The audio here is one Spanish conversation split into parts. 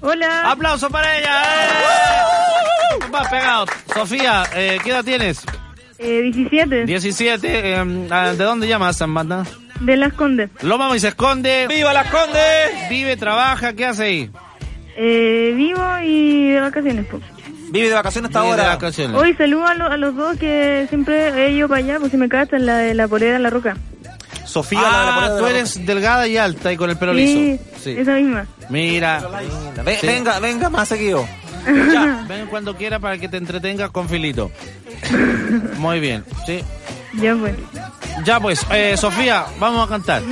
Hola. Hola. Aplauso para ella. ¡Eh! Más pegado. Sofía, eh, ¿qué edad tienes? Eh, 17. 17. eh, ¿De dónde llamas, Amanda? De Las Condes. Lo vamos y se esconde. ¡Viva las Condes! Vive, trabaja, ¿qué hace ahí? Eh, vivo y de vacaciones. po. Vive de vacaciones hasta Vive de ahora. vacaciones. Hoy saludo a, lo- a los dos que siempre he ido para allá, pues si me en la de la polera en la roca. Sofía, la de la Ah, polera de tú la eres delgada y alta y con el pelo Sí, liso. Sí. esa misma. Mira, Roca. Ve- Sí. Venga, venga más seguido. ya, ven cuando quiera para que te entretengas con Filito. Muy bien, sí. Ya pues. Ya pues, eh, Sofía, vamos a cantar.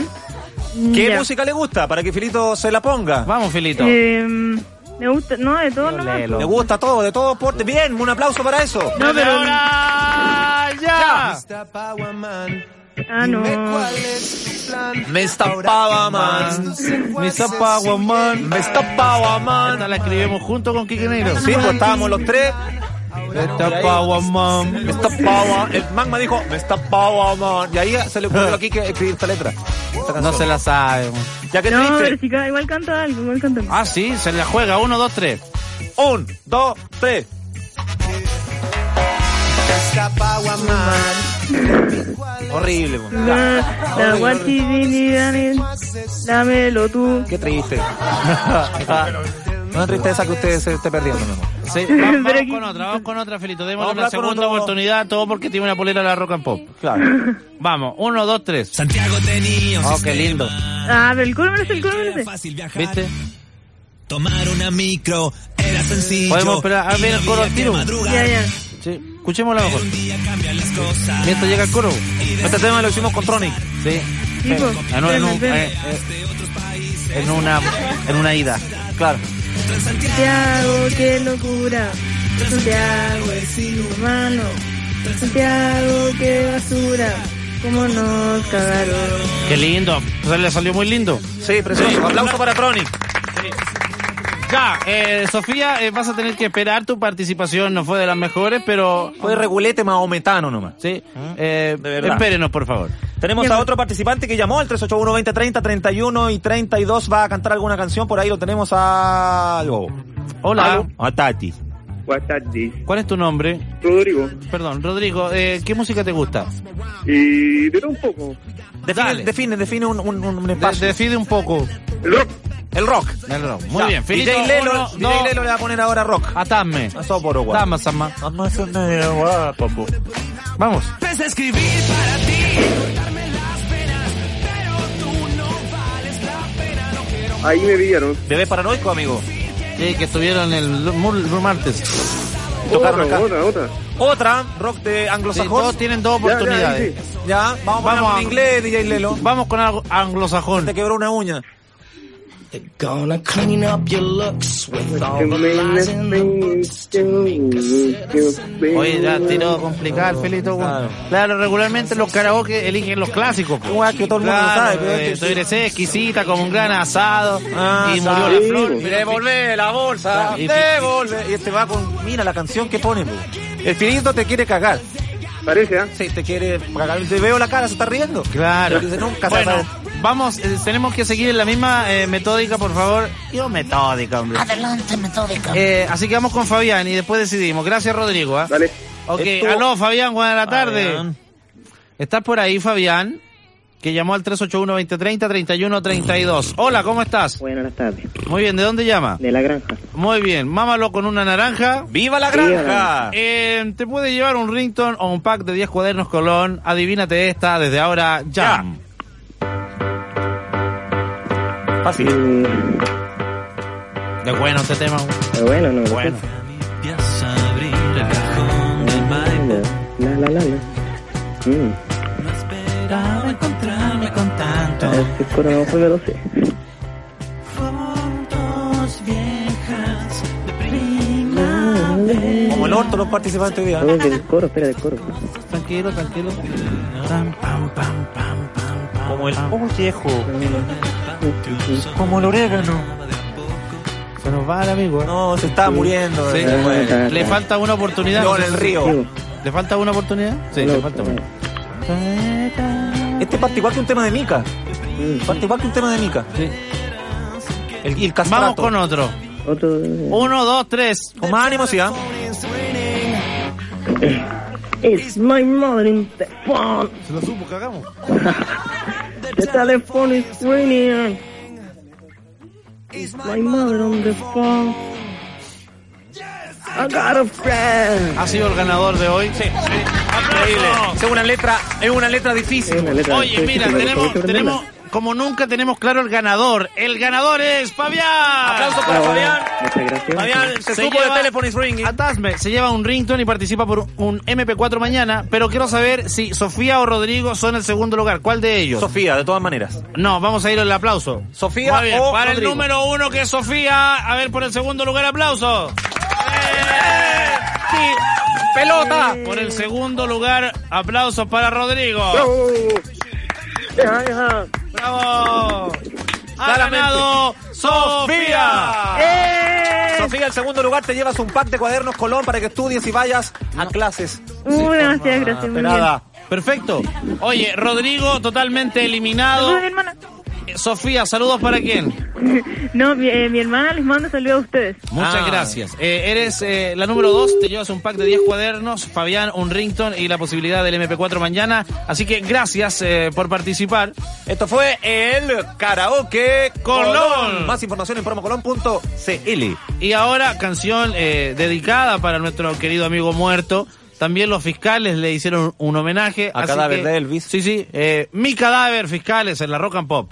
¿Qué Ya. música le gusta para que Filito se la ponga? Vamos, Filito. Eh, me gusta, no, de todo nomás. Le gusta todo, de todo porte. Bien, un aplauso para eso. No, pero- ahora, ya. Ah, no. Mr. Powerman. Mr. Powerman. Mr. Powerman. Esta la escribimos junto con Kike Negro. Sí, pues estábamos los tres. Mr. Powerman. Mr. Power. El magma dijo, Mr. Powerman. Y ahí se le ocurrió aquí que escribir esta letra. Esta No se la sabe. man. Ya que No, pero triste. si ca- igual canta algo, igual canta algo. Ah, sí, se la juega. Uno, dos, tres. Un, dos, tres. Horrible, po. La, la guachivini, dámelo tú. Qué triste. Una tristeza que usted se esté perdiendo, mi amor. Sí, vamos, con otra, vamos con otra, Felito. Démosle una segunda otro. oportunidad, todo porque tiene una polera de la rock and pop. Claro. Vamos, uno, dos, tres. Santiago tenía Oh, qué lindo. Ah, pero el coro merece, el coro merece. fácil viajar. ¿Viste? Tomar una micro era sencillo. Podemos esperar a ver el coro al tiro. Ya, ya. Sí, escuchémosla mejor. Mientras llega el coro. Este tema lo hicimos con Tronic. Sí. Sí. En, un- en un- Espérame, eh, eh, en una, en una ida. Claro. Santiago, qué locura. Santiago, es inhumano. Santiago, qué basura. Cómo nos cagaron. Qué lindo. Se le salió muy lindo. Sí, precioso. Aplauso para Tronic. Ya, eh, Sofía, eh, vas a tener que esperar tu participación. No fue de las mejores, pero... Fue regulete maometano nomás. Sí. Eh, De verdad. espérenos, por favor. Tenemos a otro participante que llamó al 381 2030 31 y 32. Va a cantar alguna canción. Por ahí lo tenemos a... algo. Hola. A Tati. Buenas tardes, ¿Cuál es tu nombre? Rodrigo. Perdón, Rodrigo. Eh, ¿Qué música te gusta? Y de todo un poco. Define, Dale. define, define un, un, un De- espacio. decide un poco. El rock. el rock. El rock. Muy Ya. bien. Felito, DJ Lelo, uno, DJ dos, Lelo le va a poner ahora rock. Atame. A Soporo, guau. Tama, sama. Vamos a. Vamos. Empecé a escribir para ti. Contarme las penas. Pero tú no vales la pena. No quiero Ahí me pillaron. Bebé paranoico, amigo. Sí, que estuvieron el martes. Tocaron Otra, acá. otra, otra. Otra, rock de Sí, anglosajón. todos tienen dos Ya, ya, oportunidades. ahí Ya, vamos, Vamos vamos a- en inglés, DJ Lelo. Vamos con algo anglosajón. Te quebró una uña. They're gonna clean up your looks with all the lies in the books to make sit Oye, ya tiró complicado el Felito. Claro. Claro. regularmente los karaoke eligen los clásicos. Una que todo el mundo lo sabe, pero eh, es que- Tú eres exquisita como un gran asado. Ah, y murió sabe. la flor. Sí, Mira, Devolve la bolsa, Y- devolve. Y este va con, mira la canción que pone, po. El finito te quiere cagar. Parece, ¿ah? Sí, te quiere cagar. Te veo la cara, se está riendo. Claro. Dice, nunca se bueno, sabe. Vamos, eh, tenemos que seguir en la misma eh, metódica, por favor. Yo metódica, hombre. Adelante, metódica. Eh, así que vamos con Fabián y después decidimos. Gracias, Rodrigo. ¿ah? Dale. Ok, Esto- aló, Fabián, buenas la tarde. Fabián. ¿Estás por ahí, Fabián? Que llamó al 381-2030-3132. Hola, ¿cómo estás? Buenas tardes. Muy bien, ¿de dónde llama? De la granja. Muy bien, mámalo con una naranja. ¡Viva la Viva la granja! Eh, te puede llevar un rington o un pack de 10 cuadernos Colón. Adivínate esta desde ahora ya. Fácil. Mm, Es bueno este tema. pero bueno, no Bueno. La, la, la, la. Mm. No esperaba encontrarme con tanto. De primavera. Como el orto los participantes hoy día. Oye, del coro, espera, del coro. Tranquilo, tranquilo. Pam, pam, pam, pam, Como el ollejo. Como el orégano. Se nos va el amigo. ¿eh? No, se está muriendo. Sí. eh. Le falta una oportunidad. No, en el río. ¿Le falta una oportunidad? Sí, no, le falta una. Este parte igual que un tema de Mica. Parte igual que un tema de Mica. Sí. El, y el Vamos con otro. Otro. Uno, dos, tres. Con más ánimo, sí, ¿ah? It's my mother in the phone. Se lo supo, cagamos. The telephone is ringing. It's my mother on the phone. I got a friend. Ha sido el ganador de hoy. Sí. Increíble. Es una letra, es una letra difícil. Una letra- Oye, sí, mira, sí, sí, tenemos, sí, sí, sí, tenemos, como nunca tenemos claro el ganador. El ganador es Fabián. Aplausos para Fabián. Muchas gracias. Fabián se, Se supo lleva- de Telephone is Ringing. Atasme se lleva un ringtone y participa por un MP4 mañana, pero quiero saber si Sofía o Rodrigo son el segundo lugar. ¿Cuál de ellos? Sofía, de todas maneras. no, vamos a ir al aplauso. Sofía bien, o para Rodrigo. el número uno que es Sofía, a ver por el segundo lugar aplauso. ¡Eh! Sí, pelota. Por el segundo lugar, aplausos para Rodrigo. ¡Bravo! Ha Claramente. ganado Sofía. ¡Eh! Sofía, en segundo lugar te llevas un pack de cuadernos Colón para que estudies y vayas a clases. Uh, gracias, gracias. Muy bien. Esperada. Perfecto. Oye, Rodrigo totalmente eliminado. Hermana. Sofía, saludos para quién. No, mi, eh, mi hermana les manda saludos a ustedes. Muchas Ah. gracias. Eh, eres eh, la número dos, te llevas un pack de 10 cuadernos, Fabián, un rington y la posibilidad del MP4 mañana. Así que gracias eh, por participar. Esto fue el karaoke Colón. Colón. Más información en promocolón.cl. Y ahora, canción eh, dedicada para nuestro querido amigo muerto. También los fiscales le hicieron un homenaje. A así cadáver que- de Elvis. Sí, sí. eh, mi cadáver, fiscales, en la rock and pop.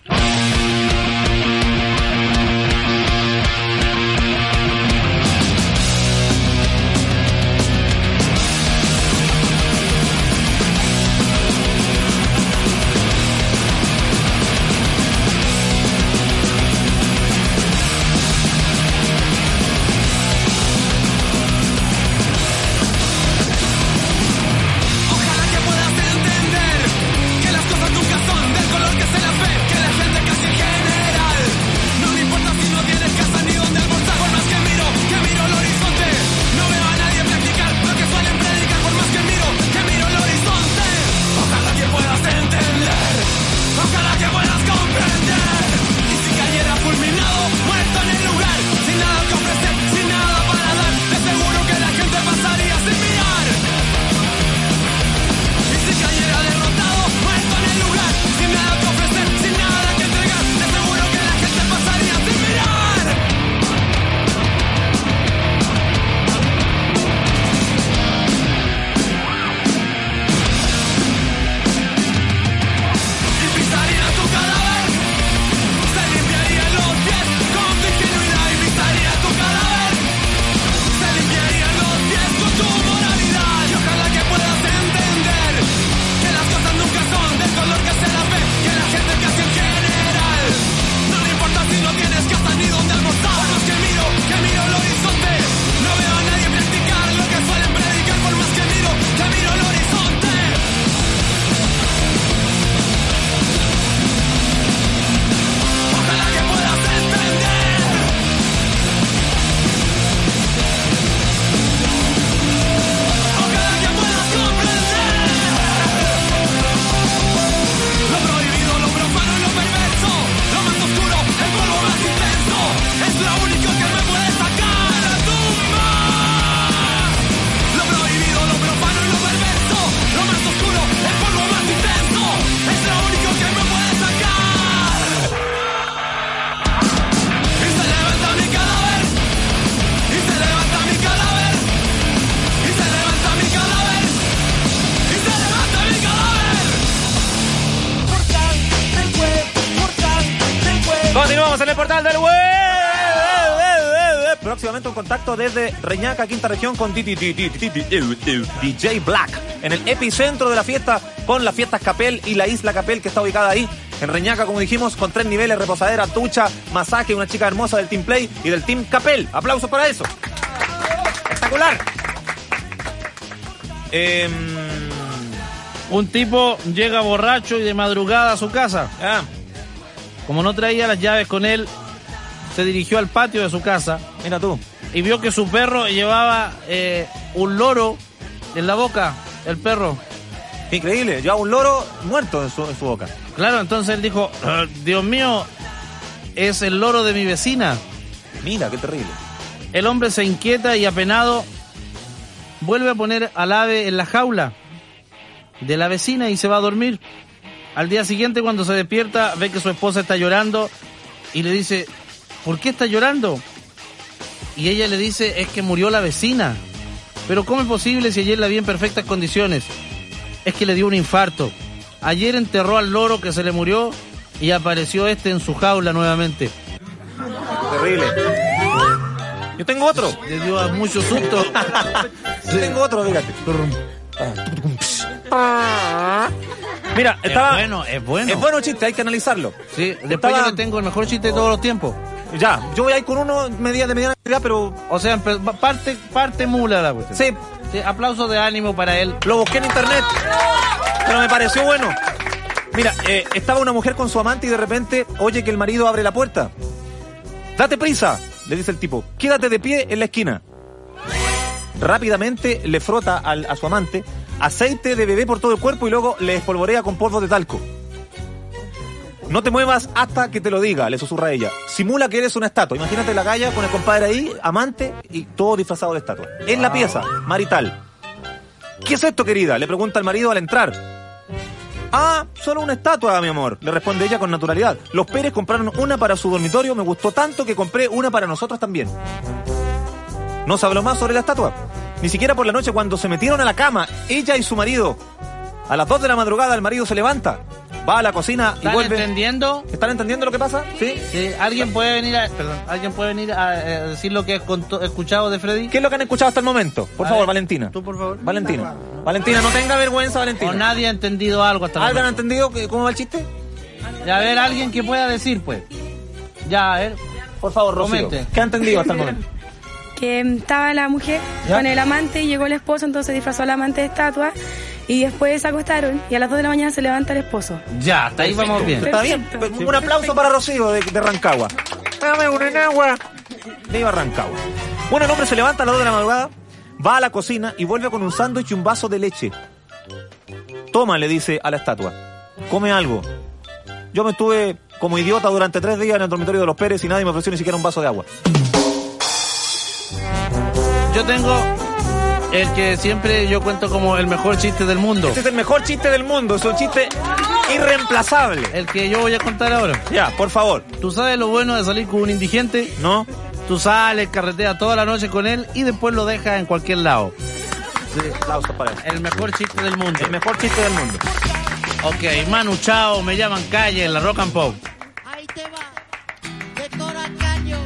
Desde Reñaca, quinta región, con DJ Black. En el epicentro de la fiesta, con las fiestas Capel y la isla Capel que está ubicada ahí. En Reñaca, como dijimos, con tres niveles, reposadera, ducha, masaje, una chica hermosa del Team Play y del Team Capel. Aplausos para eso. Espectacular. Em, Un tipo llega borracho y de madrugada a su casa. ah, Como no traía las llaves con él, se dirigió al patio de su casa mira tú. Y vio que su perro llevaba eh, un loro en la boca. El perro. Increíble. Lleva un loro muerto en su, en su boca. Claro, entonces él dijo, "Ah, Dios mío, es el loro de mi vecina. Mira, qué terrible. El hombre se inquieta y apenado vuelve a poner al ave en la jaula de la vecina y se va a dormir. Al día siguiente cuando se despierta ve que su esposa está llorando y le dice, ¿por qué está llorando? Y ella le dice, es que murió la vecina. Pero ¿cómo es posible si ayer la vi en perfectas condiciones? Es que le dio un infarto. Ayer enterró al loro que se le murió y apareció este en su jaula nuevamente. Terrible. Yo tengo otro. Le dio a mucho susto. Yo tengo otro, fíjate. Mira, Es estaba. bueno, es bueno. Es bueno chiste, hay que analizarlo. Sí, después Estaba- yo le tengo el mejor chiste de todos los tiempos. Ya, yo voy a ir con uno media, de mediana calidad, pero O sea, parte, parte mula la cuestión. sí, Sí, aplauso de ánimo para él. lo busqué en internet, pero me pareció bueno. Mira, eh, estaba una mujer con su amante y de repente oye que el marido abre la puerta. Date prisa, le dice el tipo. Quédate de pie en la esquina. Rápidamente le frota al- a su amante aceite de bebé por todo el cuerpo y luego le espolvorea con polvo de talco. No te muevas hasta que te lo diga, le susurra ella. Simula que eres una estatua. Imagínate la galla con el compadre ahí, amante y todo disfrazado de estatua. En la pieza, marital. ¿Qué es esto, querida? Le pregunta el marido al entrar. Ah, solo una estatua, mi amor, le responde ella con naturalidad. Los Pérez compraron una para su dormitorio, me gustó tanto que compré una para nosotros también. No se habló más sobre la estatua. Ni siquiera por la noche cuando se metieron a la cama, ella y su marido. A las 2 de la madrugada el marido se levanta, va a la cocina y ¿Están vuelve. entendiendo? ¿Están entendiendo lo que pasa? Sí. Sí, alguien puede venir a, perdón, alguien puede venir a, eh, decir lo que he escuchado de Freddy. ¿Qué es lo que han escuchado hasta el momento? Por A favor, ver, Valentina. Tú, por favor. Valentina. Valentina, no tenga vergüenza, O Valentina. nadie ha entendido algo hasta el ¿Alguien ha entendido que- cómo va el chiste? Ya, A ver, alguien que pueda decir, pues. Ya, a ver. Por favor, Rocío. Comente. ¿Qué ha entendido hasta el momento? Que estaba la mujer ¿Ya? con el amante y llegó el esposo, entonces disfrazó al amante de estatua y después se acostaron y a las 2 de la mañana se levanta el esposo. Ya, hasta ahí vamos bien. ¿Está bien? Perfecto. Un aplauso para Rocío de, de Rancagua. Dame una en agua. Viva Rancagua. Bueno, el hombre se levanta a las 2 de la madrugada, va a la cocina y vuelve con un sándwich y un vaso de leche. Toma, le dice a la estatua. Come algo. Yo me estuve como idiota durante tres días en el dormitorio de los Pérez y nadie me ofreció ni siquiera un vaso de agua. Yo tengo el que siempre yo cuento como el mejor chiste del mundo. Este es el mejor chiste del mundo, es un chiste irreemplazable. El que yo voy a contar ahora. Ya, por favor. ¿Tú sabes lo bueno de salir con un indigente? ¿No? Tú sales, carreteas toda la noche con él y después lo dejas en cualquier lado. Sí, aplausos para él. El mejor chiste del mundo. El mejor chiste del mundo. Ok, Manu Chao, me llaman calle en la Rock and Pop. Ahí te va, de Toracaño.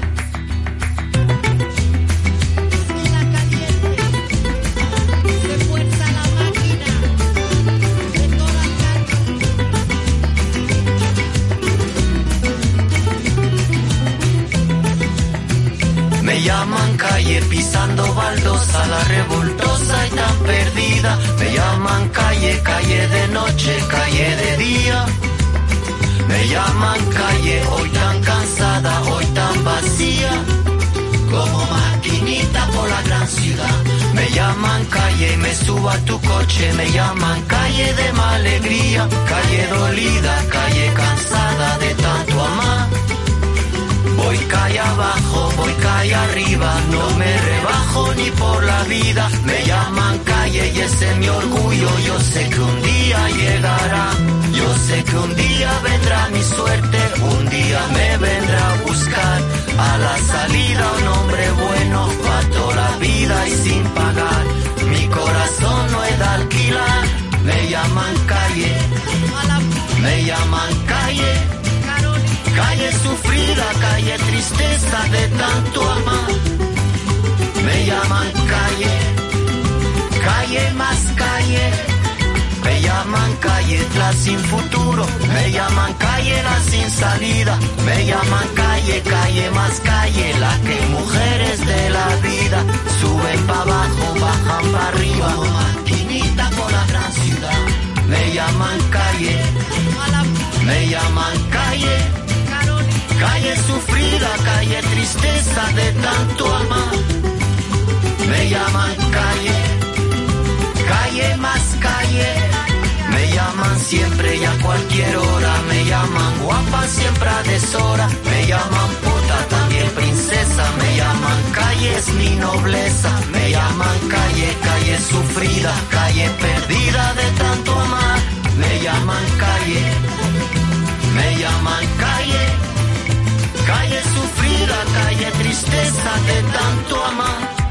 Me llaman calle y ese es mi orgullo, yo sé que un día llegará. Yo sé que un día vendrá mi suerte, un día me vendrá a buscar. A la salida un hombre bueno, pa' toda la vida y sin pagar. Mi corazón no es de alquilar, me llaman calle, me llaman calle. Calle sufrida, calle tristeza de tanto amar. Me llaman calle, calle más calle. Me llaman calle la sin futuro. Me llaman calle la sin salida. Me llaman calle, calle más calle. La que mujeres de la vida suben para abajo, bajan para arriba. Maquinita por la gran ciudad. Me llaman calle, me llaman calle. Calle sufrida, calle tristeza de tanto amar. Me llaman calle. Me llaman siempre y a cualquier hora. Me llaman guapa siempre a deshora. Me llaman puta también princesa. nobleza. Me llaman calle, calle sufrida, calle perdida de tanto amar. Me llaman calle, me llaman calle, calle sufrida, calle tristeza de tanto amar.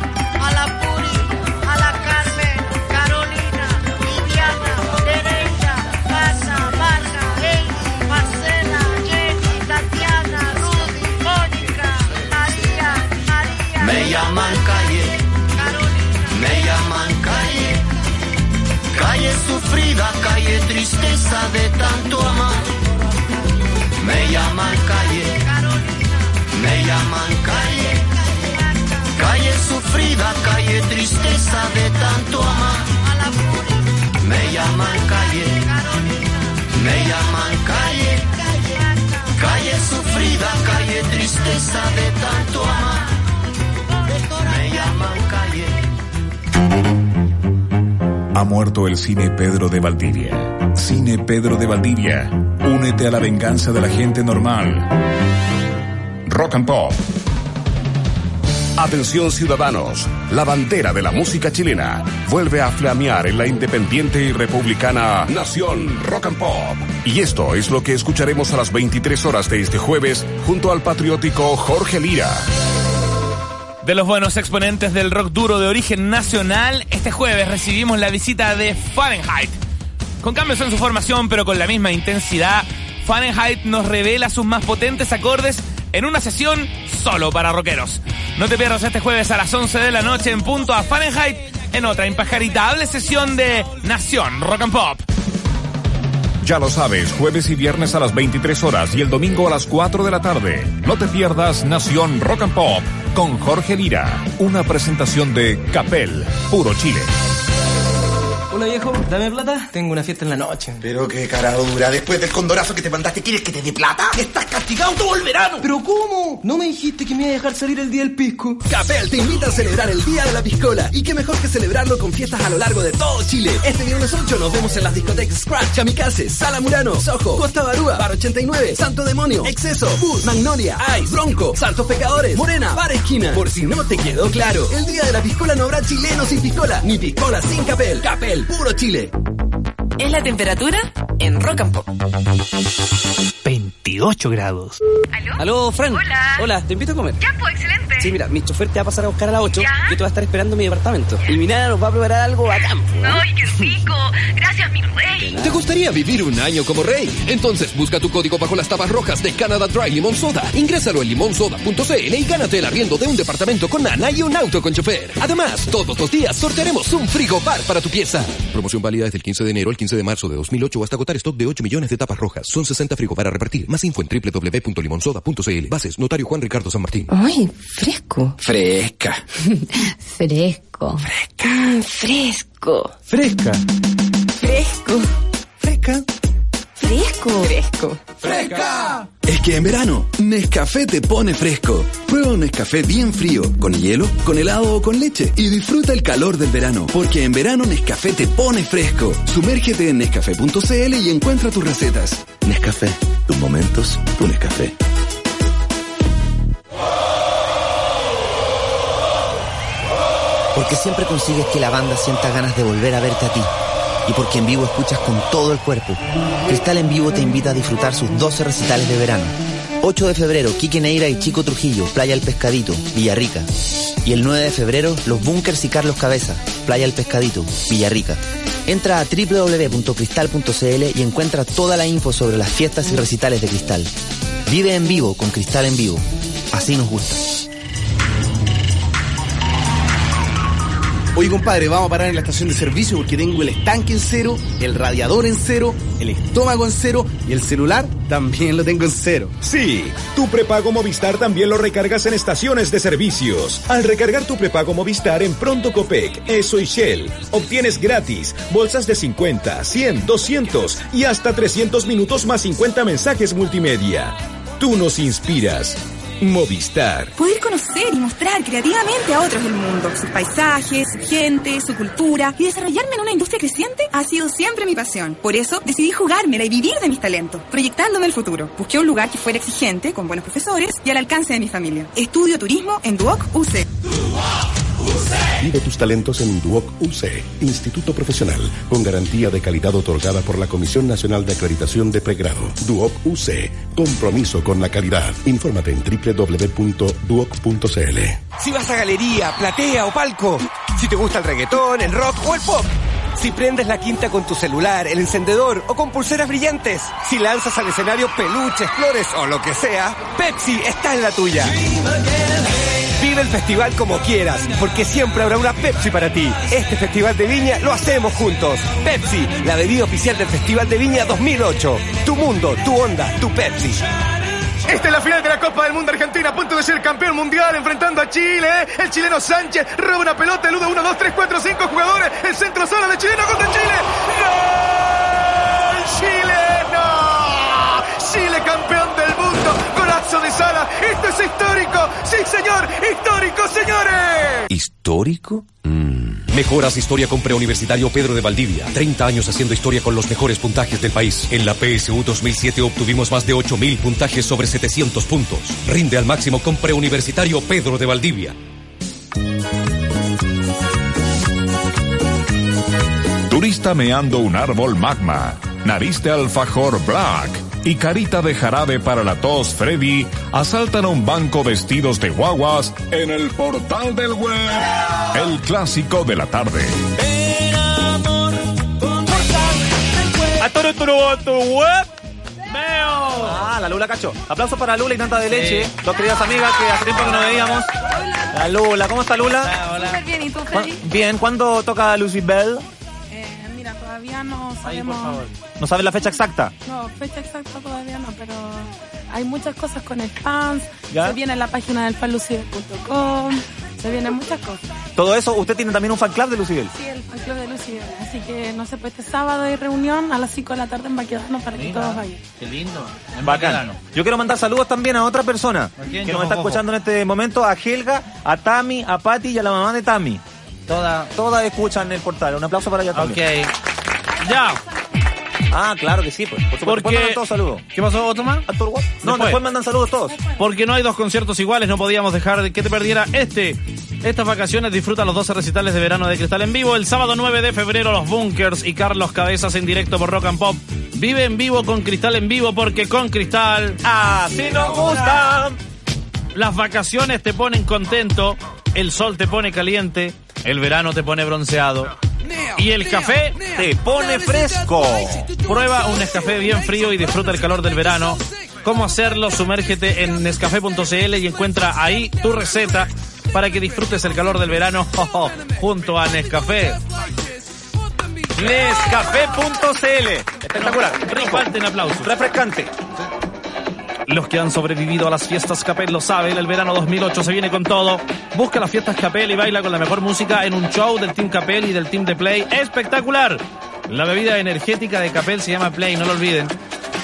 Llaman calle, me llaman calle, calle sufrida, calle tristeza de tanto amar. Me llaman calle, me llaman calle, calle sufrida, calle tristeza de tanto amar. Me llaman calle, me llaman calle, calle sufrida, calle tristeza de tanto amar. Ha muerto el cine Pedro de Valdivia. Cine Pedro de Valdivia. Únete a la venganza de la gente normal. Rock and Pop. Atención ciudadanos, la bandera de la música chilena vuelve a flamear en la independiente y republicana Nación Rock and Pop. Y esto es lo que escucharemos a las 23 horas de este jueves junto al patriótico Jorge Lira. De los buenos exponentes del rock duro de origen nacional, este jueves recibimos la visita de Fahrenheit. Con cambios en su formación, pero con la misma intensidad, Fahrenheit nos revela sus más potentes acordes en una sesión solo para rockeros. No te pierdas este jueves a las 11 de la noche en punto a Fahrenheit en otra impajaritable sesión de Nación Rock and Pop. Ya lo sabes, jueves y viernes a las 23 horas y el domingo a las 4 de la tarde. No te pierdas Nación Rock and Pop con Jorge Lira. Una presentación de Capel, puro Chile. Hola viejo, dame plata. Tengo una fiesta en la noche. Pero qué cara dura, después del condorazo que te mandaste, ¿quieres que te dé plata? Estás castigado todo el verano. ¿Pero cómo? ¿No me dijiste que me iba a dejar salir el día del pisco? Capel te invita a celebrar el Día de la Piscola. Y qué mejor que celebrarlo con fiestas a lo largo de todo Chile. Este viernes 8 nos vemos en las discotecas Scratch, Kamikaze, Sala Murano, Soho, Costa Barúa, Bar 89, Santo Demonio, Exceso, Bus, Magnolia, Ice, Bronco, Santos Pecadores, Morena, Bar Esquina. Por si no te quedó claro, el Día de la Piscola no habrá chileno sin piscola, ni piscola sin Capel. Capel, puro Chile. Es la temperatura en Rock and Pop. 28 grados. ¿Aló? Aló, Fran. Hola. Hola, te invito a comer. Ya, pues, excelente. Sí, mira, mi chofer te va a pasar a buscar a las 8. ¿Ya? Yo te voy a estar esperando en mi departamento. Y mi nana nos va a preparar algo bacán. po, ¿no? Ay, qué rico. Gracias, mi rey. ¿Te gustaría vivir un año como rey? Entonces busca tu código bajo las tapas rojas de Canada Dry Limón Soda. Ingrésalo en limonsoda.cl y gánate el arriendo de un departamento con nana y un auto con chofer. Además, todos los días sortearemos un frigobar para tu pieza. Promoción válida desde el 15 de enero al 15 de marzo de 2008 hasta agotar stock de 8 millones de tapas rojas. Son 60 frigobar a repartir. Más info en www.limonsoda.cl. Bases, notario Juan Ricardo San Martín. Ay, fresco. Fresca. Fresco. Mm, fresco. Fresca. Fresco. Fresca. Fresco. Fresco. ¡Fresca! Es que en verano, Nescafé te pone fresco. Prueba un Nescafé bien frío, con hielo, con helado o con leche. Y disfruta el calor del verano, porque en verano Nescafé te pone fresco. Sumérgete en Nescafé.cl y encuentra tus recetas. Nescafé, tus momentos, tu Nescafé. Porque siempre consigues que la banda sienta ganas de volver a verte a ti. Y porque en vivo escuchas con todo el cuerpo. Cristal en vivo te invita a disfrutar sus 12 recitales de verano. 8 de febrero, Quique Neira y Chico Trujillo, Playa El Pescadito, Villarrica. Y el 9 de febrero, Los Bunkers y Carlos Cabeza, Playa El Pescadito, Villarrica. Entra a www.cristal.cl y encuentra toda la info sobre las fiestas y recitales de Cristal. Vive en vivo con Cristal en vivo. Así nos gusta. Oye, compadre, vamos a parar en la estación de servicio porque tengo el estanque en cero, el radiador en cero, el estómago en cero y el celular también lo tengo en cero. Sí, tu prepago Movistar también lo recargas en estaciones de servicios. Al recargar tu prepago Movistar en Pronto Copec, Eso y Shell, obtienes gratis bolsas de 50, 100, 200 y hasta 300 minutos más 50 mensajes multimedia. Tú nos inspiras. Movistar. Poder conocer y mostrar creativamente a otros el mundo, sus paisajes, su gente, su cultura y desarrollarme en una industria creciente ha sido siempre mi pasión. Por eso decidí jugármela y vivir de mis talentos, proyectándome el futuro. Busqué un lugar que fuera exigente, con buenos profesores y al alcance de mi familia. Estudio turismo en Duoc UC. Vive tus talentos en Duoc UC, Instituto Profesional, con garantía de calidad otorgada por la Comisión Nacional de Acreditación de Pregrado. Duoc UC, compromiso con la calidad. Infórmate en www.duoc.cl. Si vas a galería, platea o palco. Si te gusta el reggaetón, el rock o el pop. Si prendes la quinta con tu celular, el encendedor o con pulseras brillantes. Si lanzas al escenario peluches, flores o lo que sea, Pepsi está en la tuya. El festival como quieras, porque siempre habrá una Pepsi para ti. Este festival de Viña lo hacemos juntos. Pepsi, la bebida oficial del Festival de Viña 2008. Tu mundo, tu onda, tu Pepsi. Esta es la final de la Copa del Mundo Argentina, a punto de ser campeón mundial, enfrentando a Chile. ¿eh? El chileno Sánchez roba una pelota, elude 1, 2, 3, 4, 5 jugadores. El centro solo de chileno contra Chile. ¡Gol! ¡Chileno! Chile campeón del mundo. Golazo de sala. Esto es histórico. Sí, señor. Histórico, señores. ¿Histórico? Mejoras historia con Preuniversitario Pedro de Valdivia. 30 años haciendo historia con los mejores puntajes del país. En la PSU 2007 obtuvimos más de 8.000 puntajes sobre 700 puntos. Rinde al máximo con Preuniversitario Pedro de Valdivia. Turista meando un árbol magma, nariz de alfajor black y carita de jarabe para la tos Freddy asaltan a un banco vestidos de guaguas en el portal del web. El clásico de la tarde. A toro toro tu web. Ah, la Lula Cacho. Aplausos para Lula y tanta de leche. Dos queridas amigas que hace tiempo que no veíamos. La Lula, ¿cómo está Lula? Súper bien, ¿y tú, ¿Cuán- Freddy? Bien, ¿cuándo toca Lucy Bell? Mira, todavía no sabemos... ¿No sabes la fecha exacta? No, fecha exacta todavía no, pero hay muchas cosas con el fans. ¿Ya? Se viene en la página del fanlucibel.com. Se vienen muchas cosas. Todo eso, usted tiene también un fan club de Lucy Bell. Sí, el fan club de Lucibel. Así que, no sé, pues este sábado hay reunión a las 5 de la tarde en Baquedano para que todos vayan. Qué lindo. En Bacán. Baquedano. Yo quiero mandar saludos también a otra persona que nos está escuchando en este momento, a Helga, a Tami, a Patti y a la mamá de Tami. Todas. Todas escuchan el portal. Un aplauso para ella también. Ok. Ya. Ah, claro que sí, pues. Por supuesto. Después Porque... mandan todos saludos. ¿Qué pasó, otro más? No, después mandan saludos todos. Porque no hay dos conciertos iguales, no podíamos dejar de que te perdiera este. Estas vacaciones disfruta los 12 recitales de verano de Cristal en vivo. El sábado 9 de febrero los Bunkers y Carlos Cabezas en directo por Rock and Pop. Vive en vivo con Cristal en vivo porque con Cristal... Así nos gusta. Las vacaciones te ponen contento, el sol te pone caliente, el verano te pone bronceado. Y el café te pone fresco. Prueba un Nescafé bien frío y disfruta el calor del verano. ¿Cómo hacerlo? Sumérgete en Nescafé.cl y encuentra ahí tu receta para que disfrutes el calor del verano junto a Nescafé. Nescafé.cl. Espectacular. Rico. Falten aplausos. Refrescante. Los que han sobrevivido a las fiestas Capel lo saben, el verano 2008 se viene con todo. Busca las fiestas Capel y baila con la mejor música en un show del Team Capel y del Team de Play. ¡Espectacular! La bebida energética de Capel se llama Play, no lo olviden.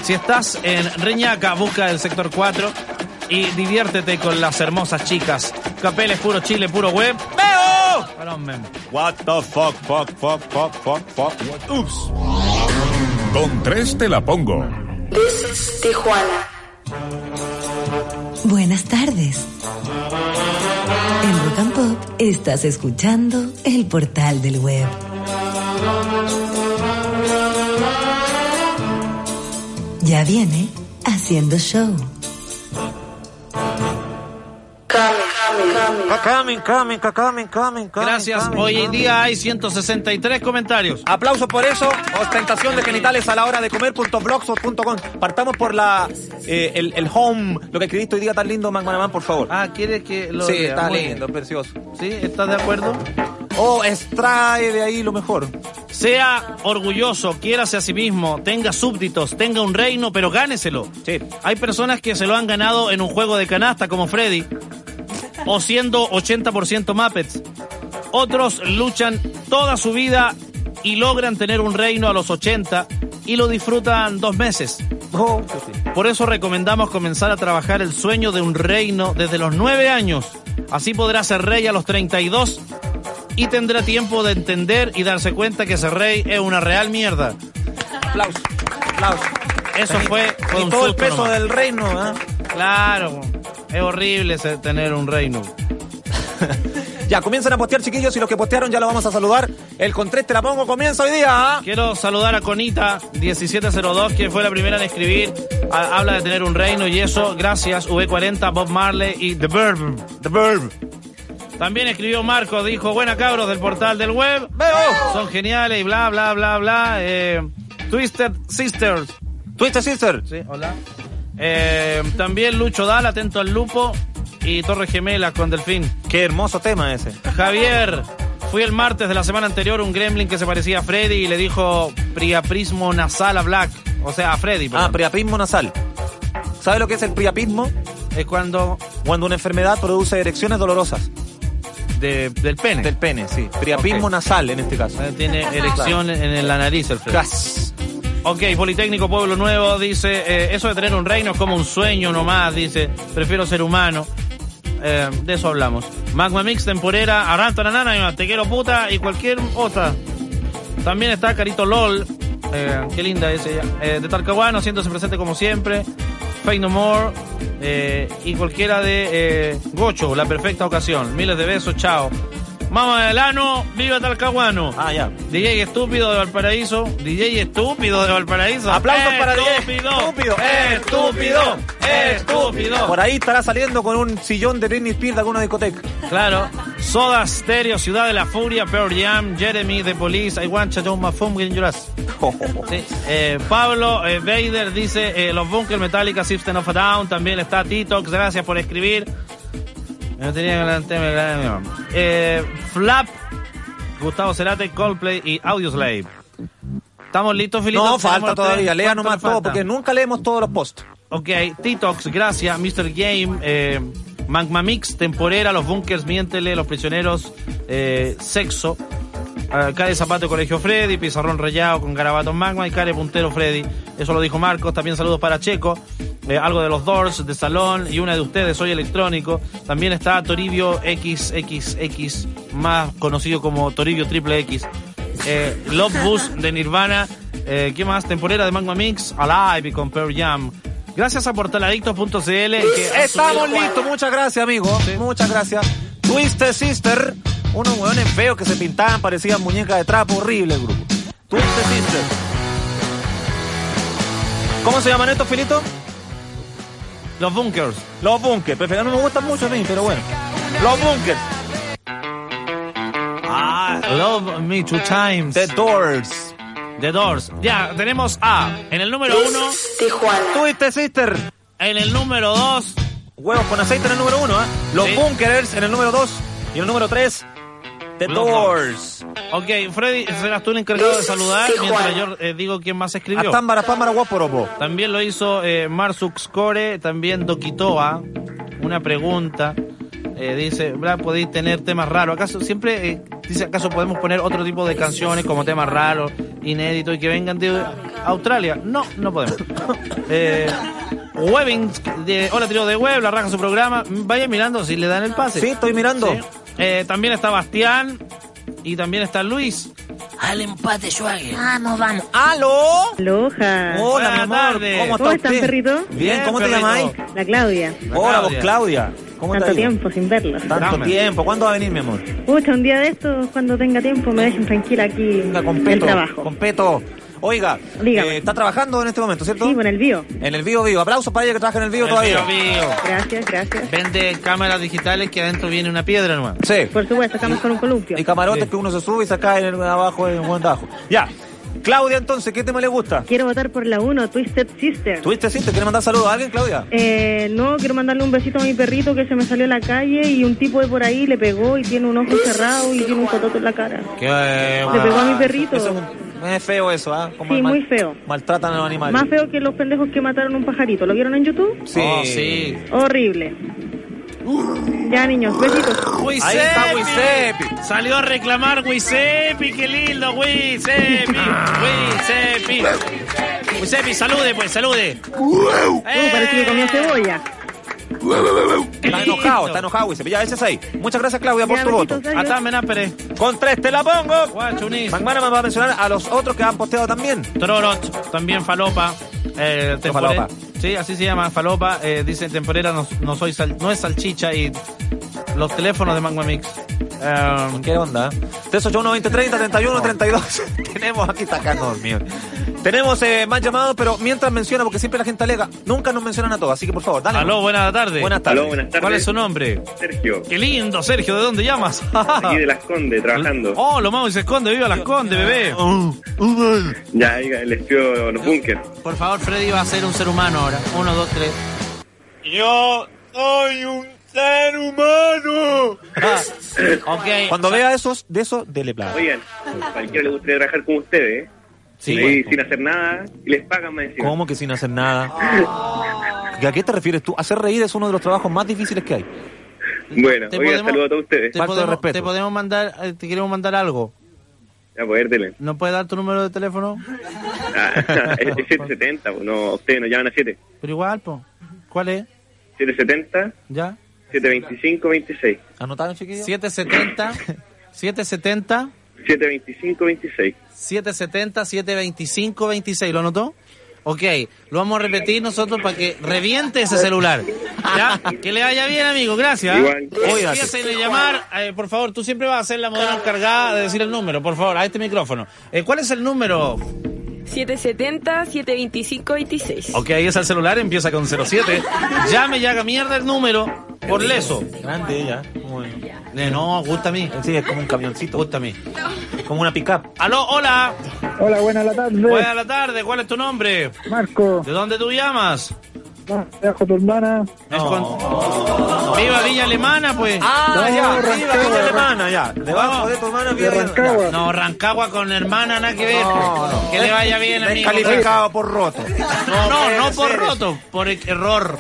Si estás en Reñaca, busca el sector 4 y diviértete con las hermosas chicas. Capel es puro chile, puro web. ¡Veo! What the fuck, fuck, fuck, fuck, fuck, fuck. Ups. Con tres te la pongo. This is Tijuana. Buenas tardes. En Rock and Pop estás escuchando el portal del web. Ya viene haciendo show. Coming, coming, coming, coming, coming. Gracias. coming, Hoy en día hay 163 comentarios. Aplausos por eso. Ostentación de genitales a la hora de comer.blogspot.com. Partamos por la eh, el, el home, lo que escribiste hoy día tan lindo, Magmanamán, por favor. Ah, ¿quieres que lo Sí, lea? está Muy lindo, bien. precioso. ¿Sí? ¿Estás de acuerdo? Oh, extrae de ahí lo mejor. Sea orgulloso, quiérase a sí mismo, tenga súbditos, tenga un reino, pero gáneselo. Hay personas que se lo han ganado en un juego de canasta como Freddy, o siendo 80% Muppets. Otros luchan toda su vida y logran tener un reino a los 80 y lo disfrutan dos meses. Por eso recomendamos comenzar a trabajar el sueño de un reino desde los 9 años. Así podrá ser rey a los 32 y tendrá tiempo de entender y darse cuenta que ese rey es una real mierda. Aplausos. Aplausos. Eso fue, fue y un todo el peso nomás. del reino, ¿eh? Claro, es horrible tener un reino. Ya, comiencen a postear, chiquillos, y los que postearon ya lo vamos a saludar. El con tres te la pongo, comienza hoy día. ¿ah? Quiero saludar a Conita 1702, que fue la primera en escribir. Ha- habla de tener un reino y eso, gracias, V40, Bob Marley y The Verb. The Verb. También escribió Marco, dijo, buena cabros del portal del web. Son geniales y bla, bla, bla, bla. Eh, Twisted Sisters. Twisted Sisters. Sí, hola. Eh, también Lucho Dal, atento al lupo. Y Torre Gemelas con Delfín. Qué hermoso tema ese. Javier, fui el martes de la semana anterior un gremlin que se parecía a Freddy y le dijo priaprismo nasal a Black. O sea, a Freddy. Ah, priapismo nasal. ¿Sabes lo que es el priapismo? Es cuando... Cuando una enfermedad produce erecciones dolorosas. De- del pene. Del pene, sí. Priapismo nasal en este caso. Tiene erección en la nariz el Freddy. Gas. Ok, Politécnico Pueblo Nuevo dice, eh, eso de tener un reino es como un sueño nomás, dice, prefiero ser humano. Eh, de eso hablamos. Magma Mix, temporera, Arranto Nanana, Te quiero puta y cualquier otra. También está Carito LOL, eh, qué linda es ella. De Talcahuano, haciéndose presente como siempre. Fake No More y cualquiera de Gocho, la perfecta ocasión. Miles de besos, chao. Mama del ano, viva Talcahuano. Ah, ya. DJ estúpido de Valparaíso. DJ estúpido de Valparaíso. Aplausos para DJ estúpido. Estúpido. Estúpido. Estúpido. Por ahí estará saliendo con un sillón de Britney Spears de alguna discoteca. Claro. Soda Stereo, Ciudad de la Furia, Pearl Jam, Jeremy, The Police, I Want to Mafum, Get Yours. Sí. Eh, Pablo eh, Vader dice eh, los Bunkers Metallica, System of a Down. También está Titox, gracias por escribir. No tenía que adelantarme, eh, Flap, Gustavo Cerate, Coldplay y Audioslave. ¿Estamos listos, Filito? No, falta todavía. Lea ¿Cuánto nomás todo, porque nunca leemos todos los posts. Ok, Titox, gracias. Mr. Game, eh, Magma Mix, Temporera, Los Bunkers, Miéntele, Los Prisioneros, eh, Sexo, Care Zapato, Colegio Freddy, Pizarrón Rayado con Garabato Magma y Care Puntero Freddy. Eso lo dijo Marcos. También saludos para Checo. eh, algo de los Doors, de Salón y una de ustedes, Soy Electrónico. También está Toribio XXX, más conocido como Toribio Triple X. Eh, Love Bus de Nirvana. Eh, ¿Qué más? Temporera de Magma Mix, Alive y con Pearl Jam. Gracias a portaladictos.cl. Estamos listos, muchas gracias, amigo. Muchas gracias. Twisted Sister, unos hueones feos que se pintaban, parecían muñecas de trapo, horrible el grupo. Twisted Sister. ¿Cómo se llaman estos, Filito? Los Bunkers. Los Bunkers. Pero no me gustan mucho a mí, pero bueno. Los Bunkers. Ah, Love Me Two Times. The Doors. The Doors. Ya, tenemos a, en el número uno, Tijuana. Twisted Sister. en el número dos, Huevos con aceite en el número uno, ¿eh? Los Sí. Bunkers en el número dos. Y en el número tres, The Doors. Ok, Freddy, serás tú el encargado de saludar mientras yo eh, digo quién más escribió. Atambara, pámara, guaporopo. También lo hizo eh, Marsux Core, también Dokitoa. Una pregunta. Eh, dice, "Bla, podéis tener temas raros. ¿Acaso siempre eh, dice, acaso podemos poner otro tipo de canciones como temas raros, inéditos y que vengan de Australia? No, no podemos. eh, Webbing, de Hola Trío de Web, la raja su programa. Vaya mirando si le dan el pase. Sí, estoy mirando. Sí. Eh, también está Bastián y también está Luis. Al empate, Schwager. Vamos, vamos. ¡Aló! Aloha. Hola, mi Buenas amor. tardes. ¿Cómo ¿Cómo están, usted? perrito? Bien, ¿cómo te perrito. llamáis? La Claudia. Hola, vos, Claudia. ¿Cómo te Tanto tiempo sin verlos. Tanto Dame. tiempo. ¿Cuándo va a venir, mi amor? Pucha, un día de estos, cuando tenga tiempo, me dejen tranquila aquí Venga, con el peto. trabajo. Con peto. Oiga, eh, está trabajando en este momento, ¿cierto? Sí, con el bio. En el Vivo Vivo. Aplausos para ella que trabaja en el Vivo El todavía. Bio Bio. Gracias, gracias. Vende cámaras digitales que adentro viene una piedra nomás. Sí. Por supuesto, estamos con un columpio. Y camarotes Sí. que uno se sube y se cae en el, abajo en un buen tajo. Ya. Claudia, entonces, ¿qué tema le gusta? Quiero votar por la 1, Twisted Sister. ¿Tuviste sí? ¿Te quieres mandar saludos a alguien, Claudia? Eh, no, quiero mandarle un besito a mi perrito que se me salió a la calle y un tipo de por ahí le pegó y tiene un ojo cerrado y tiene un cototo en la cara. Eh, Le pegó a mi perrito. Eso es, un- es feo eso, ¿ah? Sí, mal- muy feo. Maltratan a los animales. Más feo que los pendejos que mataron un pajarito. ¿Lo vieron en YouTube? Sí. Oh, sí. Horrible. Ya, niños, besitos. Ahí está Wisepi. Salió a reclamar Wisepi, qué lindo, Wisepi. Wisepi. Wisepi, salude, pues, salude. Uh, parece que comió cebolla. Está enojado, está enojado, Wisepi. Ya, ese es ahí. Muchas gracias, Claudia, por Ya, tu voto. Hasta Menápere. Con tres te la pongo. Guachunis. Me va a mencionar a los otros que han posteado también. Trorot, también Falopa. Eh, Falopa. Sí, así se llama, Falopa. Eh, dice temporera, no, no soy sal- no es salchicha y los teléfonos de Magma Mix. Eh, ¿Qué onda? 381 2030 31 32. Tenemos aquí está acá dormido. Tenemos eh, más llamados, pero mientras menciona, porque siempre la gente alega, nunca nos mencionan a todos, así que por favor, dale. Aló, buenas tardes. Buenas tardes. Aló, buenas tardes. ¿Cuál es su nombre? Sergio, Qué lindo, Sergio. ¿De dónde llamas? aquí de Las Condes, trabajando. Oh, lo y se esconde. Viva Las Condes, bebé. Ya, les pido los bunkers. Por favor, Freddy va a ser un ser humano ahora. Uno, dos, tres. Yo soy un ser humano. ok. Cuando vea esos, de eso, dele plata. Oigan, cualquiera le gustaría trabajar con ustedes, ¿eh? Sí. Ahí, sin hacer nada y les pagan más encima. ¿Cómo que sin hacer nada? ¿Y ¿A qué te refieres tú? Hacer reír es uno de los trabajos más difíciles que hay. Bueno, Te oiga, podemos- saludos a todos ustedes. Te podemos, te podemos mandar, eh, te queremos mandar algo. Ya, pues, dele. ¿No puedes dar tu número de teléfono? Ah, es es 770, pues, no, ustedes nos llaman a 7. Pero igual, po. ¿Cuál es? 770, ¿Ya? 725, 26. ¿Anotaron, chiquillos? 770, 770, 725, 26. 770, 725, 26. ¿Lo anotó? Ok, lo vamos a repetir nosotros para que reviente ese celular. ¿Ya? Que le vaya bien, amigo. Gracias. Igual. Oiga, Empiecen a llamar. eh, por favor, tú siempre vas a ser la modelo encargada de decir el número. Por favor, a este micrófono. Eh, ¿Cuál es el número? 770-725-26. Ok, ahí es el celular, empieza con 07. Llame y haga mierda el número por leso. Grande ella. Eh, no, gusta a mí. Sí, es como un camioncito. Gusta a mí. Como una pickup. Aló, hola. Hola, buenas la tarde. Buenas la tarde, ¿cuál es tu nombre? Marco. ¿De dónde tú llamas? Dejo tu hermana. Es con- Viva Villa Alemana, pues. Ah, No, ya, Rancagua, viva Villa Alemana, ya. Debajo de tu hermana, De Rancagua. No, Rancagua con hermana, nada que ver. No, no. Que le vaya bien, amigo. Descalificado por roto. No, no, no por ser. roto, por error.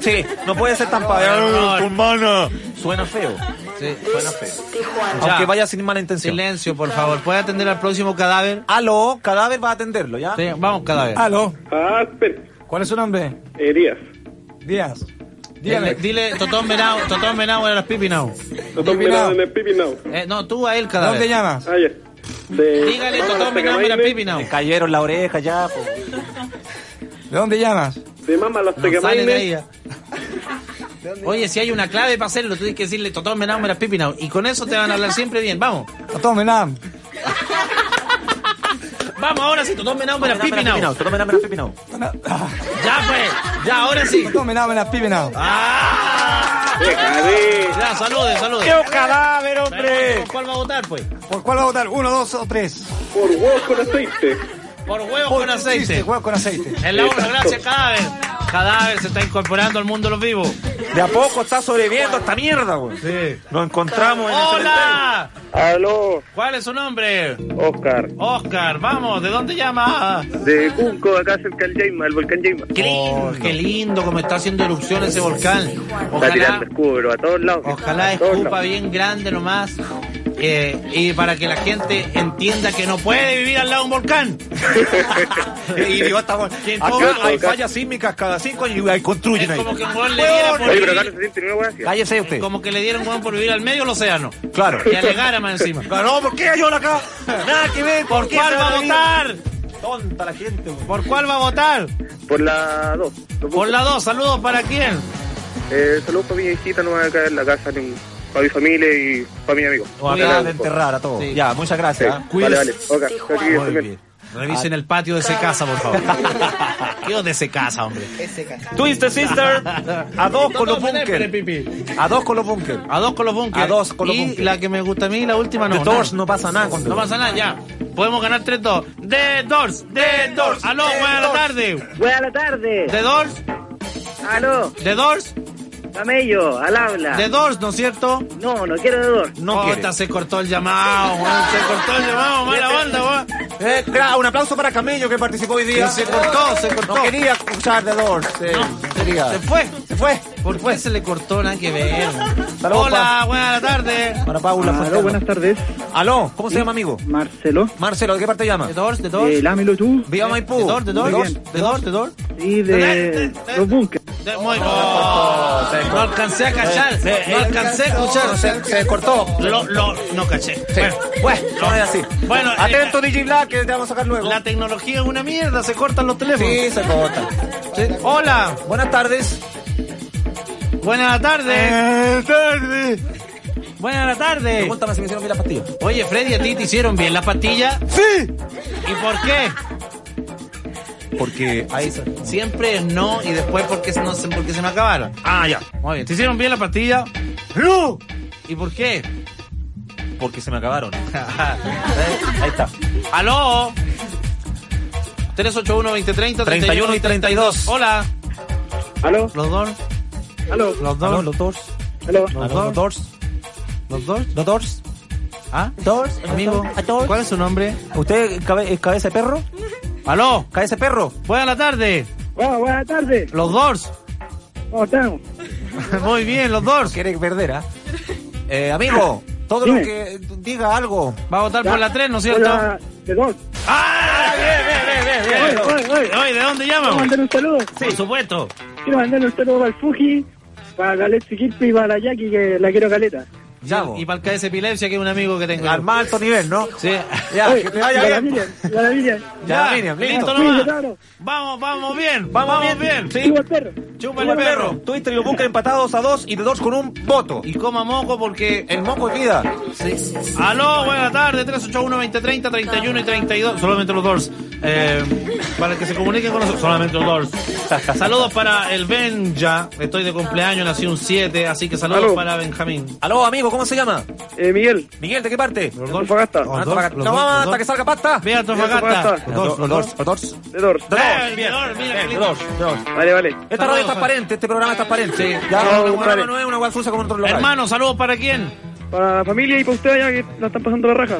Sí, no puede ser tan. Tu hermana. Suena feo. Sí. Suena feo. Ya. Aunque vaya sin mala intención. Silencio, por favor. ¿Puede atender al próximo cadáver? Aló, cadáver va a atenderlo, ¿ya? Sí, vamos, cadáver. Aló. Ah. ¿Cuál es su nombre? Eh, Díaz. Díaz. Dile, dile Totón Menao, Totón Menao era las Pipinao. Totón Menao en el Pipinao. Eh, no, tú a él cadáver. ¿Dónde llamas? Ah, ya. De- Dígale Vamos a Totón Menao era Tecamaine. Pipinao. Le cayeron la oreja ya. po. ¿De dónde llamas? De Mama los No sale de ahí. Tecamaine. ya. Oye, si hay una clave para hacerlo, tú tienes que decirle Totón Menao era Pipinao. Y con eso te van a hablar siempre bien. Vamos. Totón Menam. Vamos, ahora sí, Menao era Pipinao. Totón Menao era Pipinao. Ya, pues. Ya, ahora sí. Totón Menam en las Pipinao. ¡Ah! Ya, salude, salude. ¡Qué cadáver, hombre! ¿Por cuál va a votar, pues? ¿Por cuál va a votar? ¿Uno, dos o tres? Por huevos con aceite. Por huevos Por con aceite. chiste, huevos con aceite. En la 1, gracias, cadáver. Cadáver se está incorporando al mundo de los vivos. De a poco está sobreviviendo esta mierda, güey. Sí. Nos encontramos en el ¡Hola! Aló, ¿Cuál es su nombre? Oscar. Oscar, vamos, ¿de dónde llama? De Cunco, acá cerca del Jaima, el volcán Jaima. Qué lindo, qué lindo como está haciendo erupción ese volcán. Está Ojalá, tirando escudo, pero a todos lados. ojalá todos escupa lados. bien grande nomás. Eh, y para que la gente entienda que no puede vivir al lado de un volcán. Y digo, ¿Quién acá hay fallas sísmicas cada cinco y ahí construyen ahí. como que un le diera por Oye, pero acá vivir, no se siente ni una hueá así. Cállese usted. como que le dieron weón por vivir al medio del océano. Claro. Y alegara más encima. No, ¿por qué yo acá? Nada que ver. ¿Por qué cuál va a votar? Tonta la gente. ¿Por cuál va a votar? Por la 2. Por la 2, saludos para quién. Eh, saludos para mi hijita, no acá en la casa, ni- para mi familia y para mis amigos. O acá de enterrar a todos. Sí. Ya, muchas Sí. gracias. ¿ah? Vale, vale. Ok, aquí Muy bien. Revisen el patio de ese casa, por favor. ¿Qué de ese casa, hombre? Twisted Sister, a dos con los bunkers. A dos con los bunkers. A dos con los bunkers. A dos con los y bunkers. la que me gusta a mí, la última no. The Doors no pasa nada con No pasa nada, ya. Podemos ganar 3-2. The Doors, The Doors. Aló, buenas tardes. Buenas tardes. The Doors, Aló, The Doors, camello, al habla. The Doors, ¿no es cierto? No, no quiero de dos. No Oh, esta se cortó el llamado, weón. Se cortó el llamado, mala onda, weón. Eh, claro, un aplauso para Camello que participó hoy día. Se cortó, se cortó. No quería escuchar The Doors. eh, quería. Se fue. Se fue. ¿Por qué se le cortó? Nada que ver. Hola, buenas tardes. Para Paula Aló, Fontana. buenas tardes. Aló, ¿cómo se llama, amigo? Marcelo. Marcelo, ¿de qué parte llama? The Doors, The Doors. Eh, lámelo tú. Viva Maipú. The Doors, The Muy Doors. The Doors, The Doors. Sí, de los bunkers. Muy- Oh, no alcancé a cachar, no alcancé a escuchar. Se, se cortó. Lo, lo, no caché. Sí. Bueno, Bueno, no es así. Bueno, Atento, DJ Black, que te vamos a sacar luego. la tecnología es una mierda, se cortan los teléfonos. Sí, se corta. Sí. Hola, Buenas tardes. buenas tardes. Buenas tardes. Buenas tardes. Pregúntame si me hicieron bien las pastillas. Oye, Freddy, ¿a ti te hicieron bien las pastillas? ¡Sí! ¿Y por qué? Porque ahí Siempre es no y después porque, no, se- porque se me acabaron. Ah, ya. Muy bien. ¿Te hicieron bien las pastillas? ¡No! ¿Y por qué? Porque se me acabaron. Ahí está. ¡Aló! 381-2030, 31 y 32. Hola. ¿Aló? ¿Los dos? ¿Aló? ¿Los dos? los dos. ¿Aló? ¿Los dos? los dos. ¿Los dos? Los dos. ¿Ah? Dos. Amigo, ¿cuál es su nombre? ¿Usted cabe- es cabeza de perro? ¡Aló! ¿Cabeza de perro? Buenas tardes. Bueno, buenas tardes. ¿Los dos? ¿Cómo estamos? Muy bien, los dos. Quiere perder, ¿ah? Eh, amigo, todo Dime. lo que diga algo. Va a votar por la 3, ¿no es cierto? Hola, de dos. ¡Ah! Bien, bien, bien, bien, bien. Oye, oye, oye. Oye, ¿de dónde Quiero llaman? mandar un saludo. Por supuesto. Quiero mandar un saludo para el Fuji, para Galexi Kirpi y para la Jackie, que la quiero caleta. Ya, vos. Y para el KS Epilepsia, que es un amigo que tengo. Al más alto nivel, ¿no? Sí. Ya, Oye, que te y vaya bien. Miriam, y Miriam. Ya, Miriam, listo. listo Sí, nomás. claro. Vamos, vamos bien. Vamos Vamos, bien. bien. Sí. Subo el perro. Chupa Chupa el perro. Twitter y los bunkers empatados a dos y de dos con un voto. Y coma moco porque... El moco es vida. Aló, buenas tardes, 381-2030, 31 y 32. Solamente los dos. Eh, para que se comuniquen con nosotros, solamente los dos. Saludos para el Benja. Estoy de cumpleaños, nací un 7, así que saludos Aló. para Benjamín. Aló, amigo, ¿cómo se llama? Eh, Miguel, Miguel, ¿de qué parte? Los dos. Antofagasta. Los dos, Antofagasta. los No, vamos hasta que salga pasta. Ve a Antofagasta. Antofagasta. Los dos, los dos. los dos. de Dors. De dos, bien. de dos, mira, lindo. dos, de dos. Vale, vale. Esta radio es transparente, este programa es transparente. Ya, No, es una hueá fusa como otros locales. Hermano, saludos para quién. Para la familia y para ustedes allá que la están pasando la raja.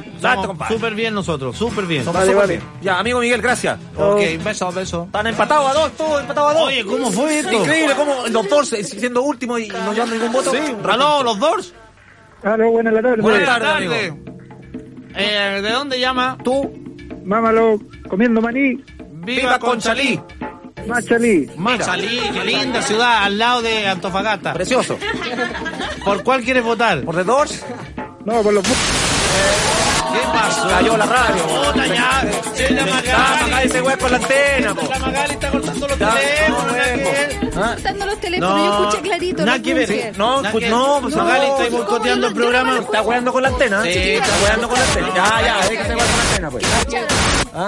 Súper bien nosotros, súper bien. Somos Vale, vale. bien. Ya, amigo Miguel, gracias. Ok, beso, beso. Están empatados a dos, todos empatados a dos. Oye, ¿cómo fue esto? Increíble cómo los dos eh, siendo último y no llevando ningún voto. Sí, aló, los dos. Aló, buenas la tarde. Buenas tardes. Eh, ¿De dónde llama? Tú, Mámalo, comiendo maní, viva Conchalí. machalí. Machalí, qué linda ciudad, al lado de Antofagasta. Precioso. ¿Por cuál quieres votar? Por de dos, No, por los... ¿Qué pasó? cayó la radio. Puta, ya. Sí, la Magali. ese hueco en la antena, po. La Magali está cortando los Ya, teléfonos. Ah, Cortando los teléfonos, yo escuché clarito. Nada los que ver. No, pues que- no, pues Magali está boicoteando el programa. Está jugando con la antena. Sí, está jugando con la antena. Ya, ya, déjate jugar con la antena, pues. Ah,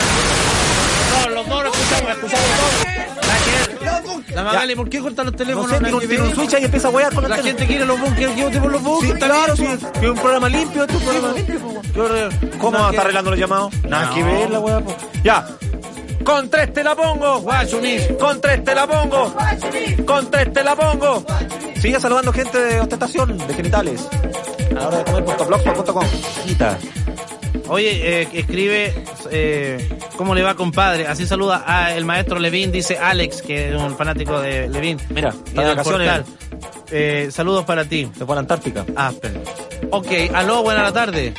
No, los dos lo escuchamos, escuchamos los dos. La Magali, ¿por qué cortar los No teléfonos? sé, Nada tiene un, switch y empieza a huear con la La gente quiere los bunkers, yo por los Sí, bunkers. claro, sí, que es un programa limpio, esto es un programa limpio. po. ¿Cómo estar arreglando los llamados? Nada No. que ver la hueá, po. Ya. Con tres te la pongo. Guachunis. Con tres te la pongo. Con tres te la pongo. Sigue saludando gente de ostentación, de genitales. A la hora de comer blogspot.com. Quita. Oye, eh, escribe, eh, ¿cómo le va, compadre? Así saluda a el maestro Levin, dice Alex, que es un fanático de Levin. Mira, está de vacaciones. Eh, saludos para ti. Se fue a la Antártica. Ah, espera. Ok, aló, buena tarde.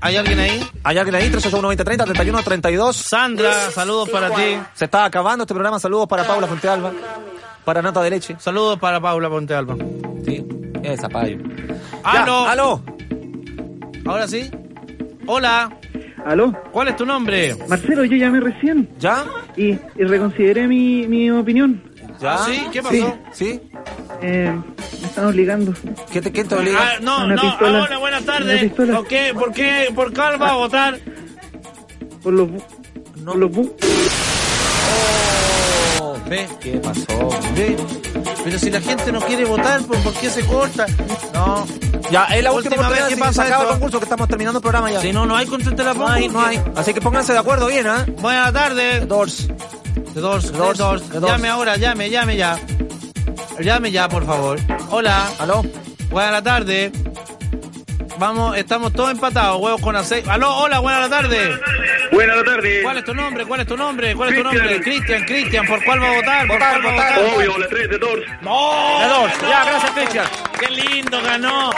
¿Hay alguien ahí? Hay alguien ahí, 381 31 32. Sandra, saludos para ti. Se está acabando este programa. Saludos para Paula Fuentealba. Para Nata de Leche. Saludos para Paula Ponte Alba. Sí, esa payo. Aló. Ya, aló. Ahora sí. Hola. Aló, ¿Cuál es tu nombre? Marcelo, yo llamé recién ¿Ya? y, y reconsideré mi, mi opinión. ¿Ya? Ah, ¿Sí? ¿Qué pasó? ¿Sí? Eh, me están obligando. ¿Qué te, quién te obliga? Ah, no, Una no, pistola. ahora, buenas tardes. pistola. Ok, ¿por qué, por cuál va a votar? Por los... bu- Por los... Ve, ¿Qué pasó? ve. Pero si la gente no quiere votar, ¿por, por qué se corta? No. Ya, es la última, Última vez que pasa acaba el concurso que estamos terminando el programa ya. Si no, no hay contra la no hay, no hay. Así que pónganse de acuerdo bien, ¿ah? Buenas tardes. De de Dos, dos. de dos. Llame ahora, llame, llame ya. Llame ya, por favor. Hola. ¿Aló? Buenas tardes. Vamos, estamos todos empatados, huevos con aceite. Aló, hola, buenas tardes. Buenas tardes. ¿Cuál es tu nombre? ¿Cuál es tu nombre? ¿Cuál es tu nombre? Cristian, Cristian, ¿por cuál va a votar? ¿Por Votar, cuál va a votar. Obvio, la 3 de Dors. ¡No! De dos. Ya, gracias, Cristian. ¡Qué lindo, ganó!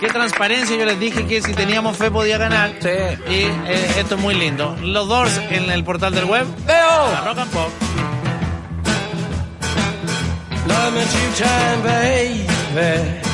¡Qué transparencia! Yo les dije que si teníamos fe podía ganar. Sí. Y eh, esto es muy lindo. Los Doors en el portal del web. La ¡Veo! Rock and Pop. Love me two time, baby.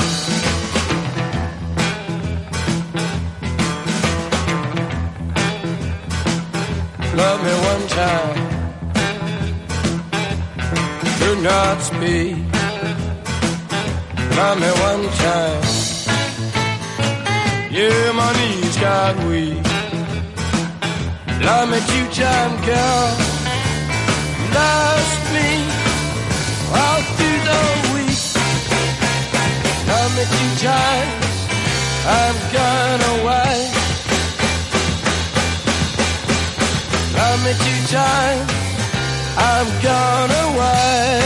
Love me one time. Do not speak. Love me one time. Yeah, my knees got weak. Love me two time, girl. Love me all through the week. Love me two times. I've gone me two times. I'm gone away.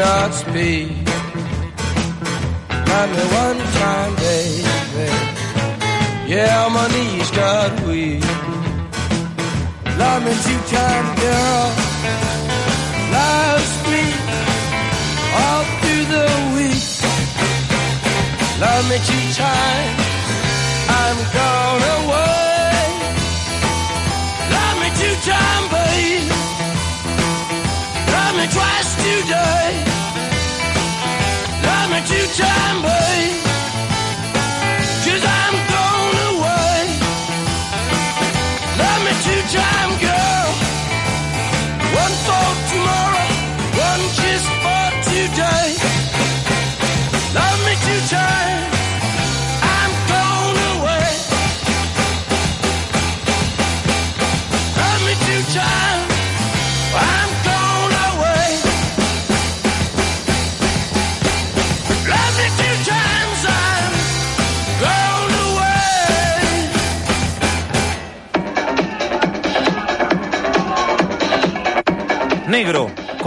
Not speak. Love me one time, baby. Yeah, my knees got weak. Love me two times, girl. Loves me all through the week. Love me two times. I'm gone away. Love me two times, babe. Love me twice today. Love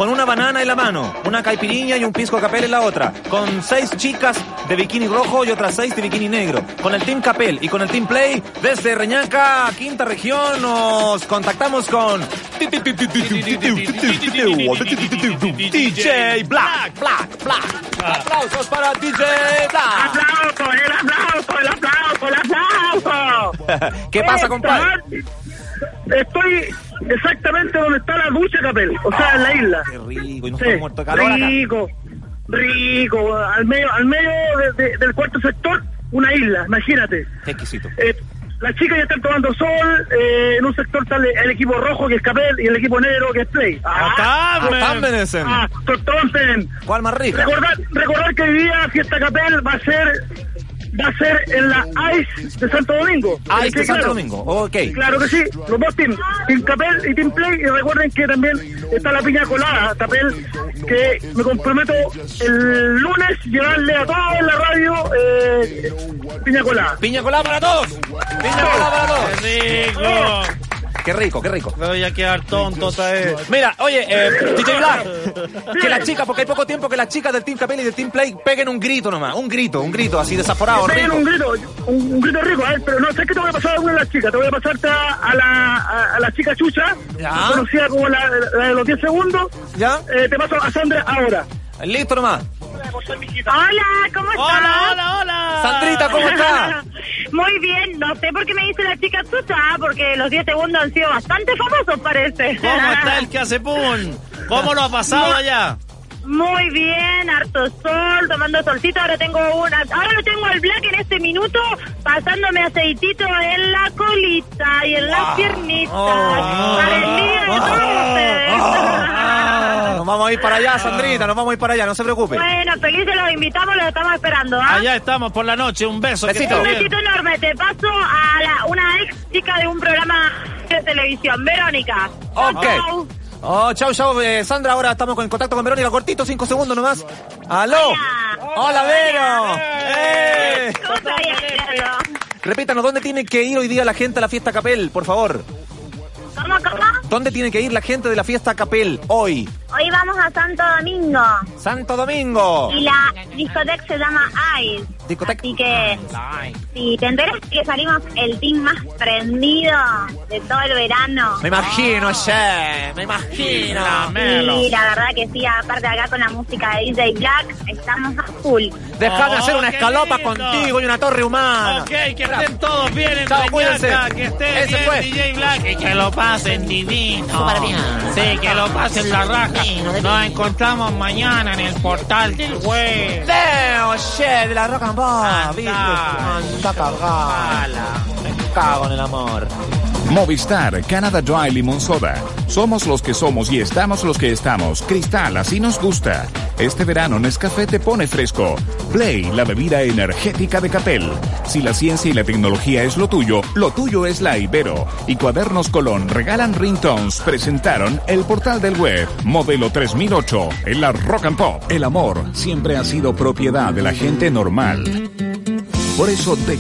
con una banana en la mano, una caipiriña y un pisco capel en la otra, con seis chicas de bikini rojo y otras seis de bikini negro, con el Team Capel y con el Team Play desde Reñaca, quinta región, nos contactamos con DJ Black, Black, Black. Aplausos para DJ Black. ¡Aplauso, el aplauso, el aplauso, el aplauso! ¿Qué pasa, compadre? Estoy exactamente donde está la ducha, Capel, o sea, en la isla. Qué rico, y nos Sí, estamos muertos de calor acá. rico, rico, al medio, al medio de- de- del cuarto sector, una isla, imagínate. Qué exquisito. Eh, las chicas ya están tomando sol, eh, en un sector está el, el equipo rojo que es Capel y el equipo negro que es Play. Tambenesen. Ah, Totonten. ¿Cuál más rico? Recordar, recordar que hoy día Fiesta Capel va a ser va a ser en la ICE de Santo Domingo. Ice Sí, de Santo claro. Domingo, ok. Claro que sí, los dos teams, Team Capel y Team Play, y recuerden que también está la piña colada, Capel, que me comprometo el lunes llevarle a todos en la radio eh, piña colada. Piña colada para todos. Piña colada para todos. ¡Qué rico! Qué rico, qué rico. Me voy a quedar tonto. Mira, oye, eh, DJ Black, que las chicas, porque hay poco tiempo que las chicas del Team Capel y del Team Play peguen un grito nomás, un grito, un grito así desaforado, peguen rico. un grito, un, un grito rico, ¿eh? pero no sé qué te voy a pasar a una de las chicas, te voy a pasarte a, a la, a, a la chica Chucha, Ya. conocida como la, la de los 10 segundos, ¿Ya? Eh, te paso a Sandra ahora. Listo nomás. Hola, ¿cómo estás? Hola, hola, hola. Sandrita, ¿cómo está? Muy bien, no sé por qué me dice la chica chucha, porque los 10 segundos han sido bastante famosos, parece. ¿Cómo está el que hace pum? ¿Cómo lo ha pasado allá? Muy bien, harto sol, tomando solcito. Ahora tengo una, ahora lo tengo al black en este minuto, pasándome aceitito en la colita y en las piernitas. Oh. Para el día de todos ustedes. Nos vamos a ir para allá, Sandrita, nos vamos a ir para allá, no se preocupe. Bueno, felices los invitamos, los estamos esperando. ¿ah? Allá estamos por la noche. Un beso. Besito. Un bien. besito enorme. Te paso a la, una ex chica de un programa de televisión, Verónica. Ok. Chau. Oh, chau, chau, eh, Sandra. Ahora estamos en contacto con Verónica. Cortito, cinco segundos nomás. ¡Aló! ¡Hola, Vero! ¡Eh! Repítanos, ¿dónde tiene que ir hoy día la gente a la fiesta Capel, por favor? ¿Cómo, cómo? ¿Dónde tiene que ir la gente de la fiesta Capel hoy? Hoy vamos a Santo Domingo. Santo Domingo. Y la discoteca se llama Ice. Discoteca. Así que, si te enteras que salimos el team más prendido de todo el verano. Me imagino, che, me imagino. Sí, la verdad que sí, aparte acá con la música de DJ Black, estamos a full. Déjame hacer una escalopa contigo y una torre humana. Ok, que estén todos bien en Chao, que esté Ese bien fue. DJ Black y que lo pasen divino. Súper bien. Sí, que lo pasen la raja. Nos encontramos mañana en el portal del web. Leo, che, de la rock and roll, ¿viste? Anda cagada. Me cago en el amor. Movistar, Canada Dry Limon Soda. Somos los que somos y estamos los que estamos. Cristal, así nos gusta. Este verano Nescafé te pone fresco. Play, la bebida energética de Capel. Si la ciencia y la tecnología es lo tuyo, lo tuyo es la Ibero. Y Cuadernos Colón regalan ringtones. Presentaron el portal del web, modelo 3008, en la Rock and Pop. El amor siempre ha sido propiedad de la gente normal. Por eso deja